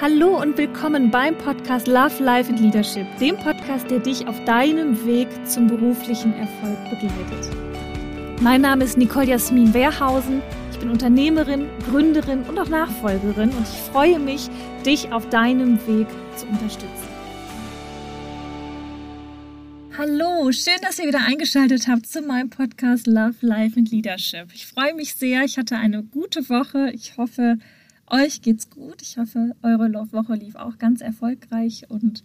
Hallo und willkommen beim Podcast Love, Life and Leadership, dem Podcast, der dich auf deinem Weg zum beruflichen Erfolg begleitet. Mein Name ist Nicole Jasmin Wehrhausen. Ich bin Unternehmerin, Gründerin und auch Nachfolgerin und ich freue mich, dich auf deinem Weg zu unterstützen. Hallo, schön, dass ihr wieder eingeschaltet habt zu meinem Podcast Love, Life and Leadership. Ich freue mich sehr. Ich hatte eine gute Woche. Ich hoffe, euch geht's gut. Ich hoffe, eure Woche lief auch ganz erfolgreich und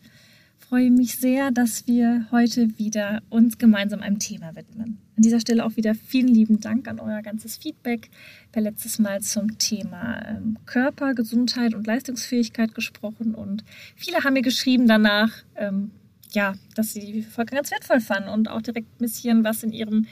freue mich sehr, dass wir heute wieder uns gemeinsam einem Thema widmen. An dieser Stelle auch wieder vielen lieben Dank an euer ganzes Feedback. Habe letztes Mal zum Thema ähm, Körper, Gesundheit und Leistungsfähigkeit gesprochen und viele haben mir geschrieben danach, ähm, ja, dass sie die Folge ganz wertvoll fanden und auch direkt ein bisschen was in ihrem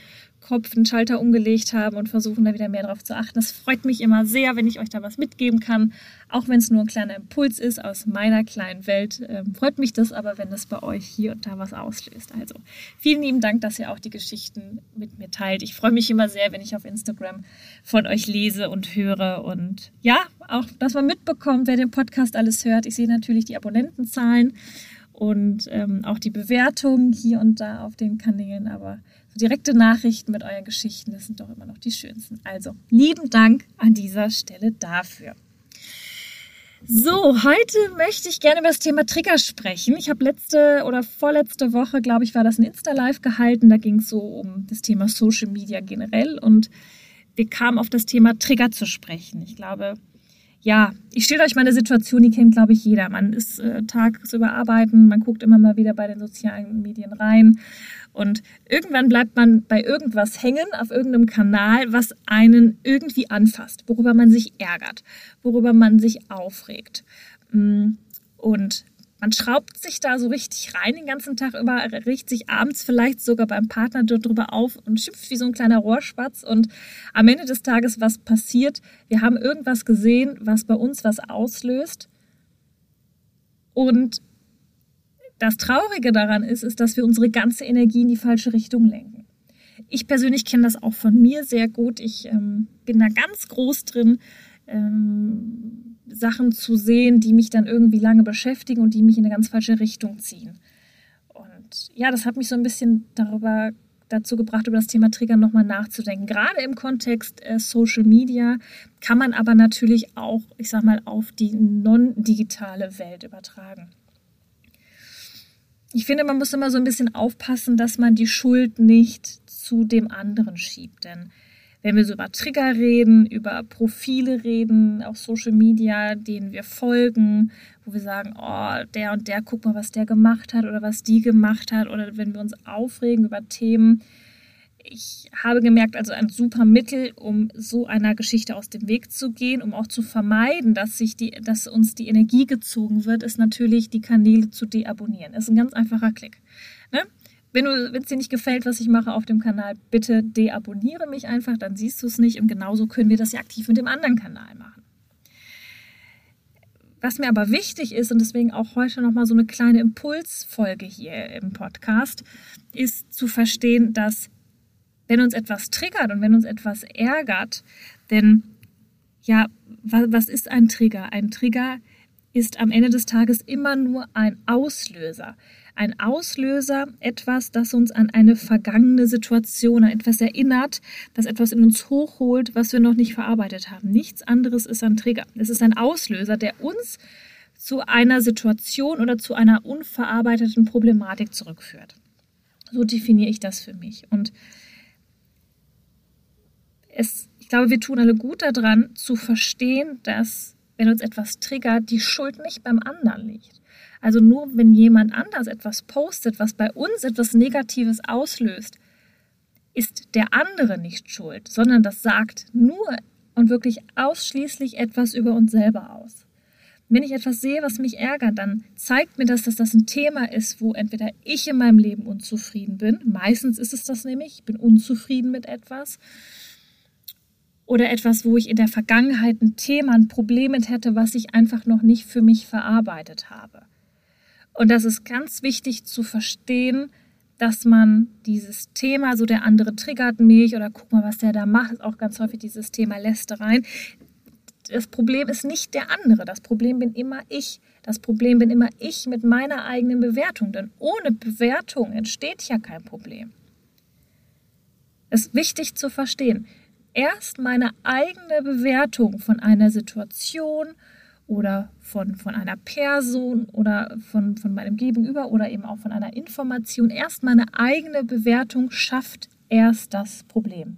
Kopf einen Schalter umgelegt haben und versuchen da wieder mehr darauf zu achten. Das freut mich immer sehr, wenn ich euch da was mitgeben kann, auch wenn es nur ein kleiner Impuls ist aus meiner kleinen Welt. Ähm, freut mich das aber, wenn das bei euch hier und da was auslöst. Also vielen lieben Dank, dass ihr auch die Geschichten mit mir teilt. Ich freue mich immer sehr, wenn ich auf Instagram von euch lese und höre und ja, auch, dass man mitbekommt, wer den Podcast alles hört. Ich sehe natürlich die Abonnentenzahlen und ähm, auch die Bewertungen hier und da auf den Kanälen, aber direkte Nachrichten mit euren Geschichten, das sind doch immer noch die schönsten. Also, lieben Dank an dieser Stelle dafür. So, heute möchte ich gerne über das Thema Trigger sprechen. Ich habe letzte oder vorletzte Woche, glaube ich, war das ein Insta-Live gehalten. Da ging es so um das Thema Social Media generell und wir kamen auf das Thema Trigger zu sprechen. Ich glaube, ja, ich stelle euch meine Situation, die kennt, glaube ich, jeder. Man ist äh, tagsüber arbeiten, man guckt immer mal wieder bei den sozialen Medien rein und irgendwann bleibt man bei irgendwas hängen, auf irgendeinem Kanal, was einen irgendwie anfasst, worüber man sich ärgert, worüber man sich aufregt. Mm, und man schraubt sich da so richtig rein den ganzen Tag über, riecht sich abends vielleicht sogar beim Partner darüber auf und schimpft wie so ein kleiner Rohrspatz. Und am Ende des Tages, was passiert? Wir haben irgendwas gesehen, was bei uns was auslöst. Und das Traurige daran ist, ist, dass wir unsere ganze Energie in die falsche Richtung lenken. Ich persönlich kenne das auch von mir sehr gut. Ich ähm, bin da ganz groß drin, ähm, Sachen zu sehen, die mich dann irgendwie lange beschäftigen und die mich in eine ganz falsche Richtung ziehen. Und ja, das hat mich so ein bisschen darüber dazu gebracht, über das Thema Trigger nochmal nachzudenken. Gerade im Kontext äh, Social Media kann man aber natürlich auch, ich sag mal, auf die non-digitale Welt übertragen ich finde, man muss immer so ein bisschen aufpassen, dass man die Schuld nicht zu dem anderen schiebt. Denn wenn wir so über Trigger reden, über Profile reden, auch Social Media, denen wir folgen, wo wir sagen, oh, der und der, guck mal, was der gemacht hat oder was die gemacht hat, oder wenn wir uns aufregen über Themen, ich habe gemerkt, also ein super Mittel, um so einer Geschichte aus dem Weg zu gehen, um auch zu vermeiden, dass, sich die, dass uns die Energie gezogen wird, ist natürlich, die Kanäle zu deabonnieren. Das ist ein ganz einfacher Klick. Ne? Wenn es dir nicht gefällt, was ich mache auf dem Kanal, bitte deabonniere mich einfach, dann siehst du es nicht. Und genauso können wir das ja aktiv mit dem anderen Kanal machen. Was mir aber wichtig ist und deswegen auch heute nochmal so eine kleine Impulsfolge hier im Podcast, ist zu verstehen, dass wenn uns etwas triggert und wenn uns etwas ärgert, denn ja, was ist ein Trigger? Ein Trigger ist am Ende des Tages immer nur ein Auslöser. Ein Auslöser, etwas, das uns an eine vergangene Situation, an etwas erinnert, das etwas in uns hochholt, was wir noch nicht verarbeitet haben. Nichts anderes ist ein Trigger. Es ist ein Auslöser, der uns zu einer Situation oder zu einer unverarbeiteten Problematik zurückführt. So definiere ich das für mich. Und es, ich glaube, wir tun alle gut daran, zu verstehen, dass, wenn uns etwas triggert, die Schuld nicht beim anderen liegt. Also nur wenn jemand anders etwas postet, was bei uns etwas Negatives auslöst, ist der andere nicht schuld, sondern das sagt nur und wirklich ausschließlich etwas über uns selber aus. Wenn ich etwas sehe, was mich ärgert, dann zeigt mir das, dass das ein Thema ist, wo entweder ich in meinem Leben unzufrieden bin, meistens ist es das nämlich, ich bin unzufrieden mit etwas, oder etwas, wo ich in der Vergangenheit ein Thema, ein Problem mit hätte, was ich einfach noch nicht für mich verarbeitet habe. Und das ist ganz wichtig zu verstehen, dass man dieses Thema, so der andere triggert mich oder guck mal, was der da macht, ist auch ganz häufig dieses Thema Lästereien. das Problem ist nicht der andere, das Problem bin immer ich. Das Problem bin immer ich mit meiner eigenen Bewertung, denn ohne Bewertung entsteht ja kein Problem. Es ist wichtig zu verstehen. Erst meine eigene Bewertung von einer Situation oder von, von einer Person oder von, von meinem Gegenüber oder eben auch von einer Information, erst meine eigene Bewertung schafft erst das Problem.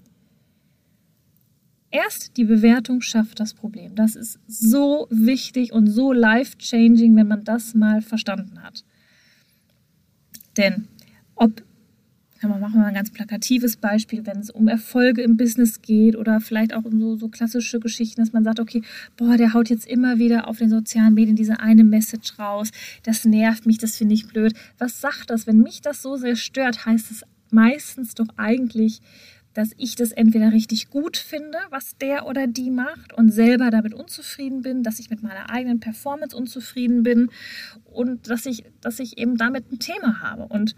Erst die Bewertung schafft das Problem. Das ist so wichtig und so life-changing, wenn man das mal verstanden hat. Denn ob, machen wir mal ein ganz plakatives Beispiel, wenn es um Erfolge im Business geht oder vielleicht auch um so, so klassische Geschichten, dass man sagt, okay, boah, der haut jetzt immer wieder auf den sozialen Medien diese eine Message raus, das nervt mich, das finde ich blöd. Was sagt das? Wenn mich das so sehr stört, heißt es meistens doch eigentlich, dass ich das entweder richtig gut finde, was der oder die macht und selber damit unzufrieden bin, dass ich mit meiner eigenen Performance unzufrieden bin und dass ich, dass ich eben damit ein Thema habe. Und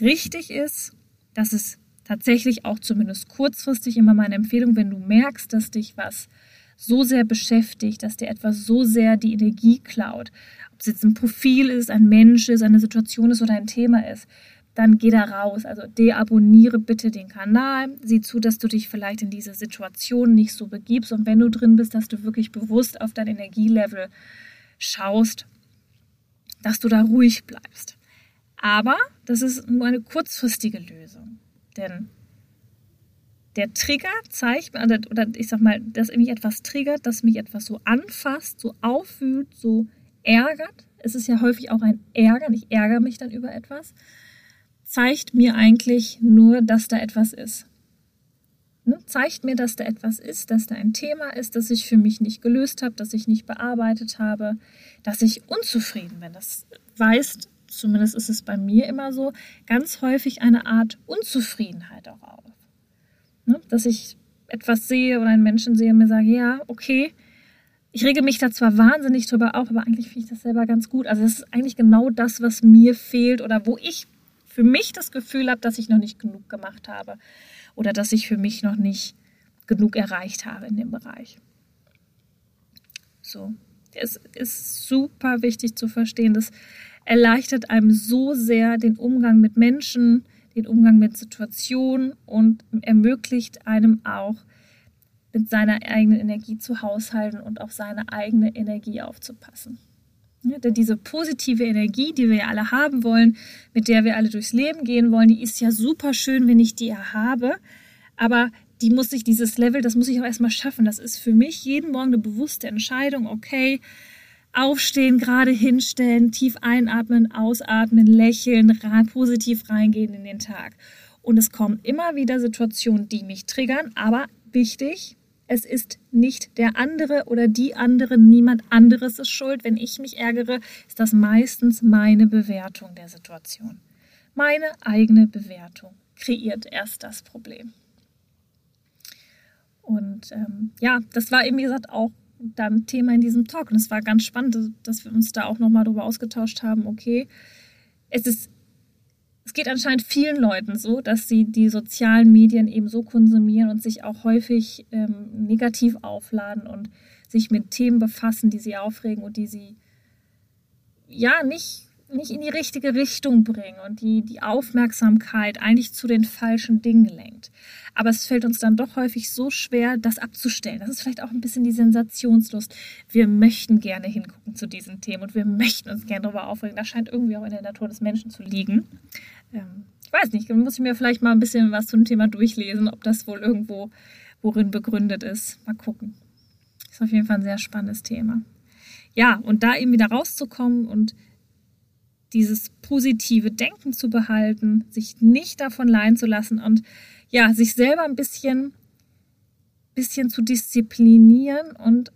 richtig ist, dass es tatsächlich auch zumindest kurzfristig immer meine Empfehlung, wenn du merkst, dass dich was so sehr beschäftigt, dass dir etwas so sehr die Energie klaut, ob es jetzt ein Profil ist, ein Mensch ist, eine Situation ist oder ein Thema ist, dann geh da raus. Also deabonniere bitte den Kanal. Sieh zu, dass du dich vielleicht in diese Situation nicht so begibst. Und wenn du drin bist, dass du wirklich bewusst auf dein Energielevel schaust, dass du da ruhig bleibst. Aber das ist nur eine kurzfristige Lösung. Denn der Trigger zeigt, oder ich sag mal, dass mich etwas triggert, dass mich etwas so anfasst, so auffühlt, so ärgert. Es ist ja häufig auch ein Ärgern. Ich ärgere mich dann über etwas zeigt mir eigentlich nur, dass da etwas ist. Ne? Zeigt mir, dass da etwas ist, dass da ein Thema ist, das ich für mich nicht gelöst habe, das ich nicht bearbeitet habe, dass ich unzufrieden bin. Das weist, zumindest ist es bei mir immer so, ganz häufig eine Art Unzufriedenheit auch auf. Ne? Dass ich etwas sehe oder einen Menschen sehe und mir sage, ja, okay, ich rege mich da zwar wahnsinnig drüber auf, aber eigentlich finde ich das selber ganz gut. Also das ist eigentlich genau das, was mir fehlt oder wo ich für mich das Gefühl habe, dass ich noch nicht genug gemacht habe oder dass ich für mich noch nicht genug erreicht habe in dem Bereich. So, es ist super wichtig zu verstehen, das erleichtert einem so sehr den Umgang mit Menschen, den Umgang mit Situationen und ermöglicht einem auch mit seiner eigenen Energie zu haushalten und auf seine eigene Energie aufzupassen. Ja, denn diese positive Energie, die wir ja alle haben wollen, mit der wir alle durchs Leben gehen wollen, die ist ja super schön, wenn ich die ja habe. Aber die muss ich, dieses Level, das muss ich auch erstmal schaffen. Das ist für mich jeden Morgen eine bewusste Entscheidung. Okay, aufstehen, gerade hinstellen, tief einatmen, ausatmen, lächeln, rein, positiv reingehen in den Tag. Und es kommen immer wieder Situationen, die mich triggern, aber wichtig, es ist nicht der andere oder die andere, niemand anderes ist schuld. Wenn ich mich ärgere, ist das meistens meine Bewertung der Situation. Meine eigene Bewertung kreiert erst das Problem. Und ähm, ja, das war eben, wie gesagt, auch dann Thema in diesem Talk. Und es war ganz spannend, dass wir uns da auch nochmal darüber ausgetauscht haben, okay, es ist es geht anscheinend vielen Leuten so, dass sie die sozialen Medien eben so konsumieren und sich auch häufig ähm, negativ aufladen und sich mit Themen befassen, die sie aufregen und die sie ja nicht, nicht in die richtige Richtung bringen und die die Aufmerksamkeit eigentlich zu den falschen Dingen lenkt. Aber es fällt uns dann doch häufig so schwer, das abzustellen. Das ist vielleicht auch ein bisschen die Sensationslust. Wir möchten gerne hingucken zu diesen Themen und wir möchten uns gerne darüber aufregen. Das scheint irgendwie auch in der Natur des Menschen zu liegen ähm, ich weiß nicht, muss ich mir vielleicht mal ein bisschen was zum Thema durchlesen, ob das wohl irgendwo worin begründet ist. Mal gucken. Ist auf jeden Fall ein sehr spannendes Thema. Ja, und da eben wieder rauszukommen und dieses positive Denken zu behalten, sich nicht davon leiden zu lassen und ja, sich selber ein bisschen, bisschen zu disziplinieren und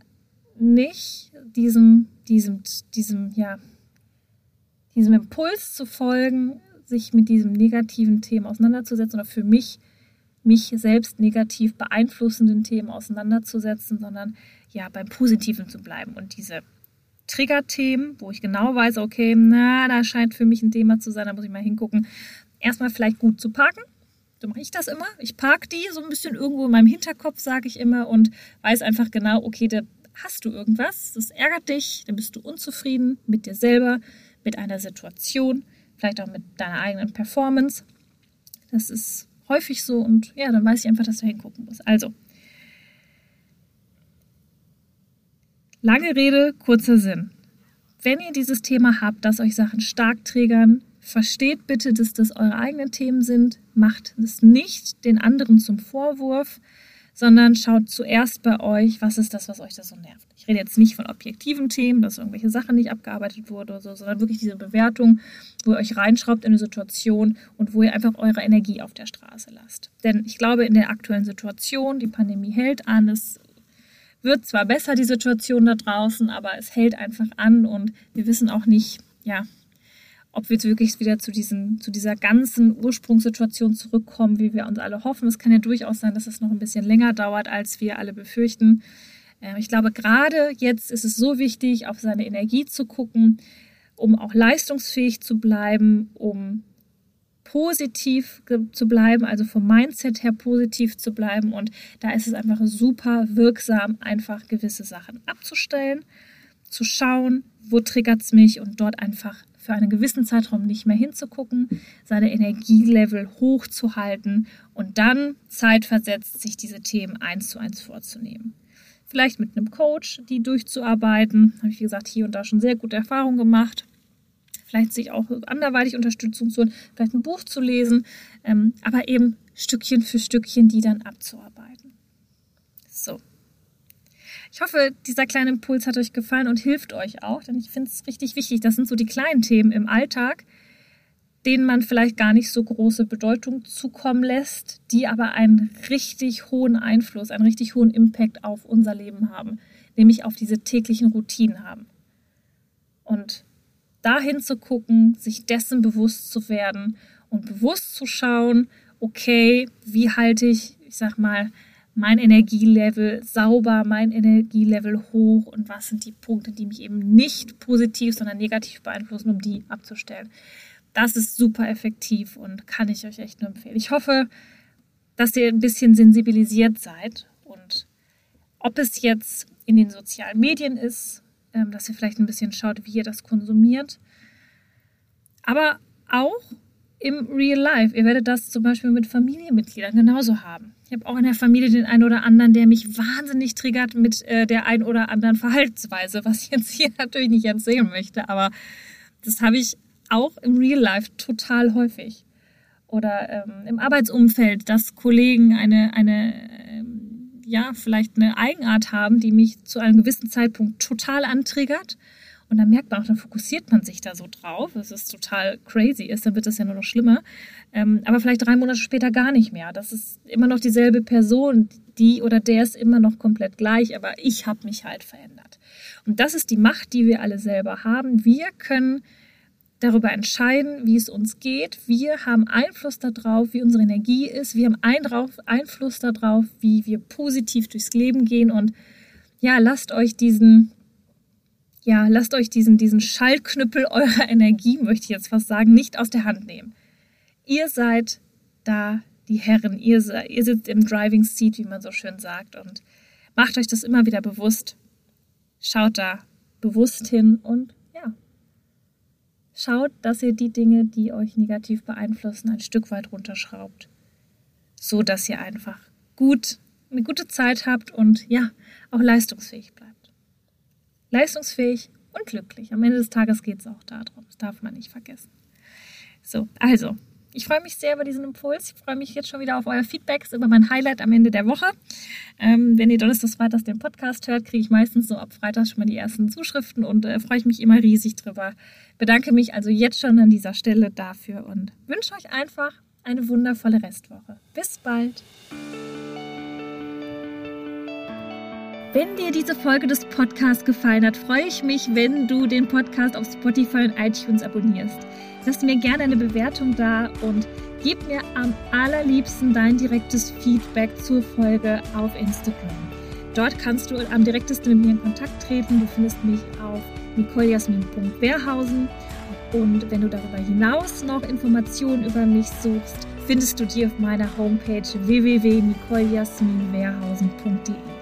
nicht diesem, diesem, diesem, ja, diesem Impuls zu folgen, sich mit diesem negativen Themen auseinanderzusetzen oder für mich mich selbst negativ beeinflussenden Themen auseinanderzusetzen, sondern ja beim Positiven zu bleiben und diese Triggerthemen, wo ich genau weiß, okay, na, da scheint für mich ein Thema zu sein, da muss ich mal hingucken, erstmal vielleicht gut zu parken. So mache ich das immer. Ich parke die so ein bisschen irgendwo in meinem Hinterkopf, sage ich immer, und weiß einfach genau, okay, der hast du irgendwas, das ärgert dich, dann bist du unzufrieden mit dir selber, mit einer Situation, vielleicht auch mit deiner eigenen Performance. Das ist häufig so und ja, dann weiß ich einfach, dass du hingucken musst. Also, lange Rede, kurzer Sinn. Wenn ihr dieses Thema habt, dass euch Sachen stark triggern, versteht bitte, dass das eure eigenen Themen sind. Macht es nicht den anderen zum Vorwurf, sondern schaut zuerst bei euch, was ist das, was euch da so nervt. Ich rede jetzt nicht von objektiven Themen, dass irgendwelche Sachen nicht abgearbeitet wurden oder so, sondern wirklich diese Bewertung, wo ihr euch reinschraubt in eine Situation und wo ihr einfach eure Energie auf der Straße lasst. Denn ich glaube, in der aktuellen Situation, die Pandemie hält an, es wird zwar besser, die Situation da draußen, aber es hält einfach an und wir wissen auch nicht, ja, ob wir jetzt wirklich wieder zu, diesen, zu dieser ganzen Ursprungssituation zurückkommen, wie wir uns alle hoffen. Es kann ja durchaus sein, dass es noch ein bisschen länger dauert, als wir alle befürchten. Ähm, ich glaube, gerade jetzt ist es so wichtig, auf seine Energie zu gucken, um auch leistungsfähig zu bleiben, um positiv zu bleiben, also vom Mindset her positiv zu bleiben. Und da ist es einfach super wirksam, einfach gewisse Sachen abzustellen, zu schauen, wo triggert es mich und dort einfach für einen gewissen Zeitraum nicht mehr hinzugucken, seine Energielevel hochzuhalten und dann zeitversetzt sich diese Themen eins zu eins vorzunehmen. Vielleicht mit einem Coach, die durchzuarbeiten. Habe ich, gesagt, hier und da schon sehr gute Erfahrungen gemacht. Vielleicht sich auch anderweitig Unterstützung zu holen, vielleicht ein Buch zu lesen, ähm, aber eben Stückchen für Stückchen die dann abzuarbeiten. So. Ich hoffe, dieser kleine Impuls hat euch gefallen und hilft euch auch, denn ich finde es richtig wichtig. Das sind so die kleinen Themen im Alltag, denen man vielleicht gar nicht so große Bedeutung zukommen lässt, die aber einen richtig hohen Einfluss, einen richtig hohen Impact auf unser Leben haben, nämlich auf diese täglichen Routinen haben. Und dahin zu gucken, sich dessen bewusst zu werden und bewusst zu schauen, okay, wie halte ich, ich sag mal, mein Energielevel sauber, mein Energielevel hoch und was sind die Punkte, die mich eben nicht positiv, sondern negativ beeinflussen, um die abzustellen. Das ist super effektiv und kann ich euch echt nur empfehlen. Ich hoffe, dass ihr ein bisschen sensibilisiert seid und ob es jetzt in den sozialen Medien ist, ähm, dass ihr vielleicht ein bisschen schaut, wie ihr das konsumiert, aber auch im Real Life. Ihr werdet das zum Beispiel mit Familienmitgliedern genauso haben. Ich habe auch in der Familie den einen oder anderen, der mich wahnsinnig triggert mit äh, der ein oder anderen Verhaltensweise, was ich jetzt hier natürlich nicht erzählen möchte, aber das habe ich auch im Real Life total häufig. Oder ähm, im Arbeitsumfeld, dass Kollegen eine, eine ähm, ja, vielleicht eine Eigenart haben, die mich zu einem gewissen Zeitpunkt total antriggert und dann merkt man auch, dann fokussiert man sich da so drauf, dass es total crazy ist, dann wird es ja nur noch schlimmer. Ähm, aber vielleicht drei Monate später gar nicht mehr. Das ist immer noch dieselbe Person, die oder der ist immer noch komplett gleich, aber ich habe mich halt verändert. Und das ist die Macht, die wir alle selber haben. Wir können darüber entscheiden, wie es uns geht. Wir haben Einfluss darauf, wie unsere Energie ist. Wir haben Einfluss darauf, wie wir positiv durchs Leben gehen. Und ja, lasst euch diesen ja, lasst euch diesen, diesen Schaltknüppel eurer Energie, möchte ich jetzt fast sagen, nicht aus der Hand nehmen. Ihr seid da die Herren, ihr, ihr sitzt im Driving Seat, wie man so schön sagt, und macht euch das immer wieder bewusst. Schaut da bewusst hin und schaut, dass ihr die Dinge, die euch negativ beeinflussen, ein Stück weit runterschraubt, so dass ihr einfach gut eine gute Zeit habt und ja, auch leistungsfähig bleibt leistungsfähig und glücklich. Am Ende des Tages geht es auch darum. Das darf man nicht vergessen. So, also, ich freue mich sehr über diesen Impuls. Ich freue mich jetzt schon wieder auf euer Feedback, über mein Highlight am Ende der Woche. Ähm, wenn ihr Donnerstags, Freitags den Podcast hört, kriege ich meistens so ab Freitag schon mal die ersten Zuschriften und äh, freue ich mich immer riesig drüber. Bedanke mich also jetzt schon an dieser Stelle dafür und wünsche euch einfach eine wundervolle Restwoche. Bis bald! Wenn dir diese Folge des Podcasts gefallen hat, freue ich mich, wenn du den Podcast auf Spotify und iTunes abonnierst. Lass mir gerne eine Bewertung da und gib mir am allerliebsten dein direktes Feedback zur Folge auf Instagram. Dort kannst du am direktesten mit mir in Kontakt treten. Du findest mich auf nicolejasmin.wehrhausen. Und wenn du darüber hinaus noch Informationen über mich suchst, findest du die auf meiner Homepage www.nicolejasminwehrhausen.de.